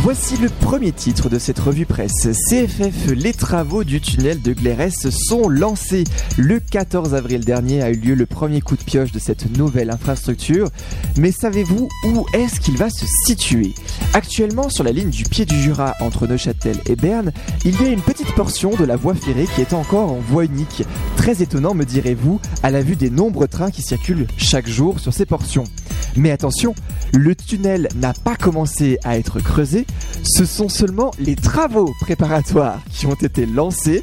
Voici le premier titre de cette revue presse. CFF, les travaux du tunnel de Glérès sont lancés. Le 14 avril dernier a eu lieu le premier coup de pioche de cette nouvelle infrastructure. Mais savez-vous où est-ce qu'il va se situer? Actuellement, sur la ligne du pied du Jura entre Neuchâtel et Berne, il y a une petite portion de la voie ferrée qui est encore en voie unique. Très étonnant, me direz-vous, à la vue des nombreux trains qui circulent chaque jour sur ces portions. Mais attention, le tunnel n'a pas commencé à être creusé, ce sont seulement les travaux préparatoires qui ont été lancés.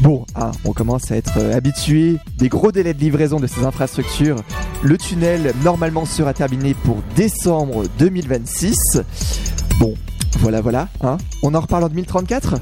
Bon, hein, on commence à être euh, habitué des gros délais de livraison de ces infrastructures. Le tunnel normalement sera terminé pour décembre 2026. Bon, voilà, voilà, hein. On en reparle en 2034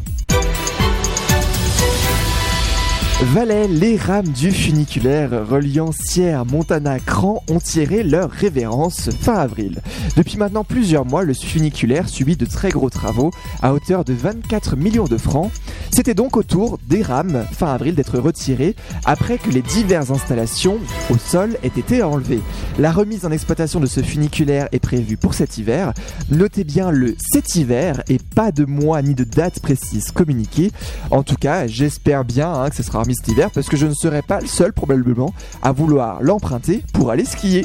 Valais, les rames du funiculaire reliant Sierre, Montana, Cran ont tiré leur révérence fin avril. Depuis maintenant plusieurs mois, le funiculaire subit de très gros travaux à hauteur de 24 millions de francs. C'était donc au tour des rames fin avril d'être retirées après que les diverses installations au sol aient été enlevées. La remise en exploitation de ce funiculaire est prévue pour cet hiver. Notez bien le cet hiver et pas de mois ni de date précise communiquée. En tout cas, j'espère bien hein, que ce sera cet hiver parce que je ne serai pas le seul probablement à vouloir l'emprunter pour aller skier.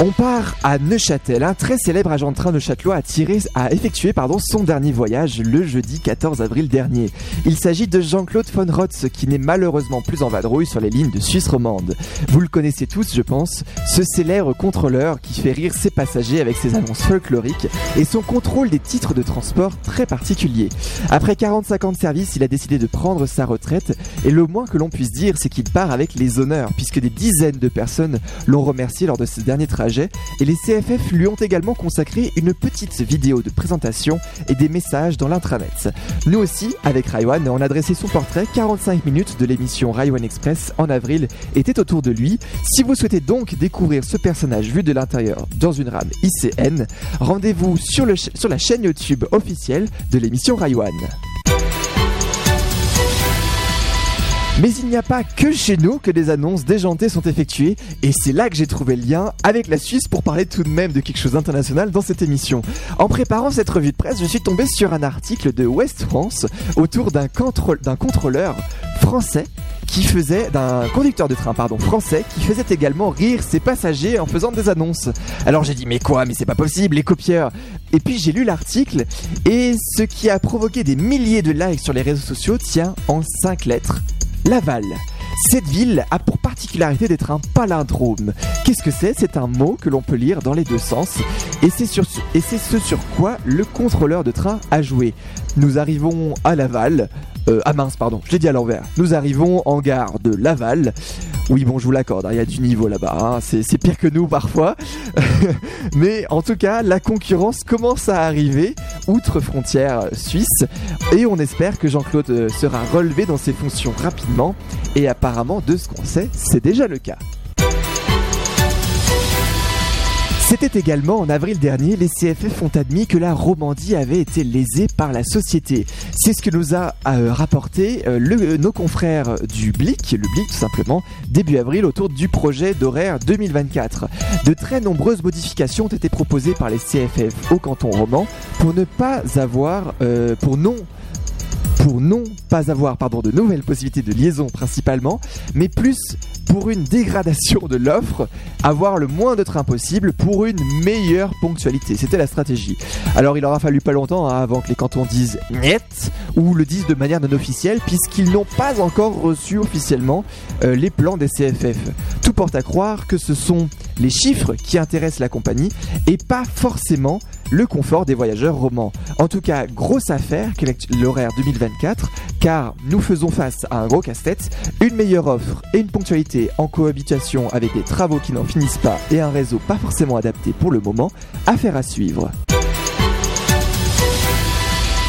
On part à Neuchâtel. Un très célèbre agent de train de Châtelois a, a effectué pardon, son dernier voyage le jeudi 14 avril dernier. Il s'agit de Jean-Claude von Rotz qui n'est malheureusement plus en vadrouille sur les lignes de Suisse romande. Vous le connaissez tous, je pense, ce célèbre contrôleur qui fait rire ses passagers avec ses annonces folkloriques et son contrôle des titres de transport très particulier. Après 45 ans de service, il a décidé de prendre sa retraite et le moins que l'on puisse dire, c'est qu'il part avec les honneurs puisque des dizaines de personnes l'ont remercié lors de ce dernier trajet et les CFF lui ont également consacré une petite vidéo de présentation et des messages dans l'intranet. Nous aussi, avec Raiwan, on a dressé son portrait 45 minutes de l'émission Raiwan Express en avril était autour de lui. Si vous souhaitez donc découvrir ce personnage vu de l'intérieur dans une rame ICN, rendez-vous sur, sur la chaîne YouTube officielle de l'émission Raiwan. Mais il n'y a pas que chez nous que des annonces déjantées sont effectuées, et c'est là que j'ai trouvé le lien avec la Suisse pour parler tout de même de quelque chose d'international dans cette émission. En préparant cette revue de presse, je suis tombé sur un article de West France autour d'un contrôleur français qui faisait d'un conducteur de train pardon français qui faisait également rire ses passagers en faisant des annonces. Alors j'ai dit mais quoi mais c'est pas possible les copieurs. Et puis j'ai lu l'article et ce qui a provoqué des milliers de likes sur les réseaux sociaux tient en 5 lettres. Laval. Cette ville a pour particularité d'être un palindrome. Qu'est-ce que c'est? C'est un mot que l'on peut lire dans les deux sens et c'est ce sur quoi le contrôleur de train a joué. Nous arrivons à Laval, euh, ah mince, pardon, je l'ai dit à l'envers. Nous arrivons en gare de Laval. Oui, bon, je vous l'accorde, hein, il y a du niveau là-bas. Hein. c'est pire que nous parfois. Mais en tout cas, la concurrence commence à arriver outre frontières suisses. Et on espère que Jean-Claude euh, sera relevé dans ses fonctions rapidement. Et apparemment, de ce qu'on sait, c'est déjà le cas. C'était également en avril dernier, les CFF ont admis que la Romandie avait été lésée par la société. C'est ce que nous a euh, rapporté euh, nos confrères du Blic, le Blic tout simplement, début avril autour du projet d'horaire 2024. De très nombreuses modifications ont été proposées par les CFF au canton roman pour ne pas avoir, euh, pour non pour non pas avoir pardon, de nouvelles possibilités de liaison principalement, mais plus pour une dégradation de l'offre, avoir le moins de trains possible pour une meilleure ponctualité. C'était la stratégie. Alors il aura fallu pas longtemps hein, avant que les cantons disent net ou le disent de manière non officielle puisqu'ils n'ont pas encore reçu officiellement euh, les plans des CFF. Tout porte à croire que ce sont les chiffres qui intéressent la compagnie et pas forcément le confort des voyageurs romans. En tout cas, grosse affaire l'horaire 2024, car nous faisons face à un gros casse-tête, une meilleure offre et une ponctualité en cohabitation avec des travaux qui n'en finissent pas et un réseau pas forcément adapté pour le moment, affaire à suivre.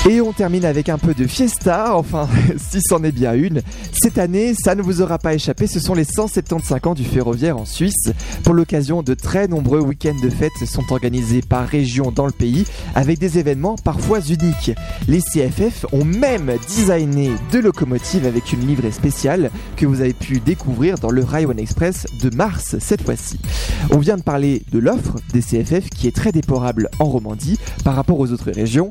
Et on termine avec un peu de fiesta, enfin, si c'en est bien une. Cette année, ça ne vous aura pas échappé, ce sont les 175 ans du ferroviaire en Suisse. Pour l'occasion, de très nombreux week-ends de fêtes sont organisés par région dans le pays, avec des événements parfois uniques. Les CFF ont même designé deux locomotives avec une livrée spéciale que vous avez pu découvrir dans le Railway Express de mars cette fois-ci. On vient de parler de l'offre des CFF qui est très déplorable en Romandie par rapport aux autres régions.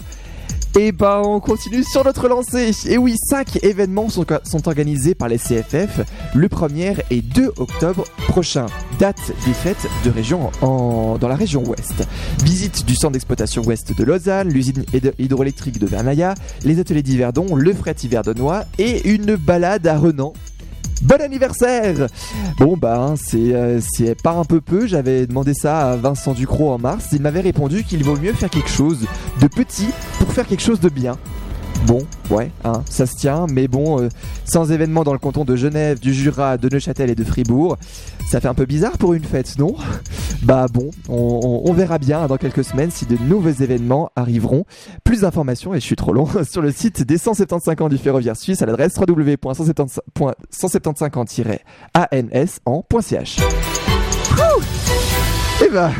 Et bah on continue sur notre lancée. Et oui, 5 événements sont, organisés par les CFF. Le premier est 2 octobre prochain, date des fêtes de région en, dans la région ouest. Visite du centre d'exploitation ouest de Lausanne, l'usine hydroélectrique de Vernaya, les ateliers d'Yverdon, le fret Yverdonois et une balade à Renan Bon anniversaire. Bon bah hein, c'est euh, pas un peu peu, j'avais demandé ça à Vincent Ducrot en mars, il m'avait répondu qu'il vaut mieux faire quelque chose de petit pour faire quelque chose de bien. Bon, ouais, hein, ça se tient, mais bon, euh, sans événements dans le canton de Genève, du Jura, de Neuchâtel et de Fribourg, ça fait un peu bizarre pour une fête, non? Bah bon, on, verra bien dans quelques semaines si de nouveaux événements arriveront. Plus d'informations, et je suis trop long, sur le site des 175 ans du ferroviaire suisse à l'adresse www.175-ans-ans.ch. Et bah...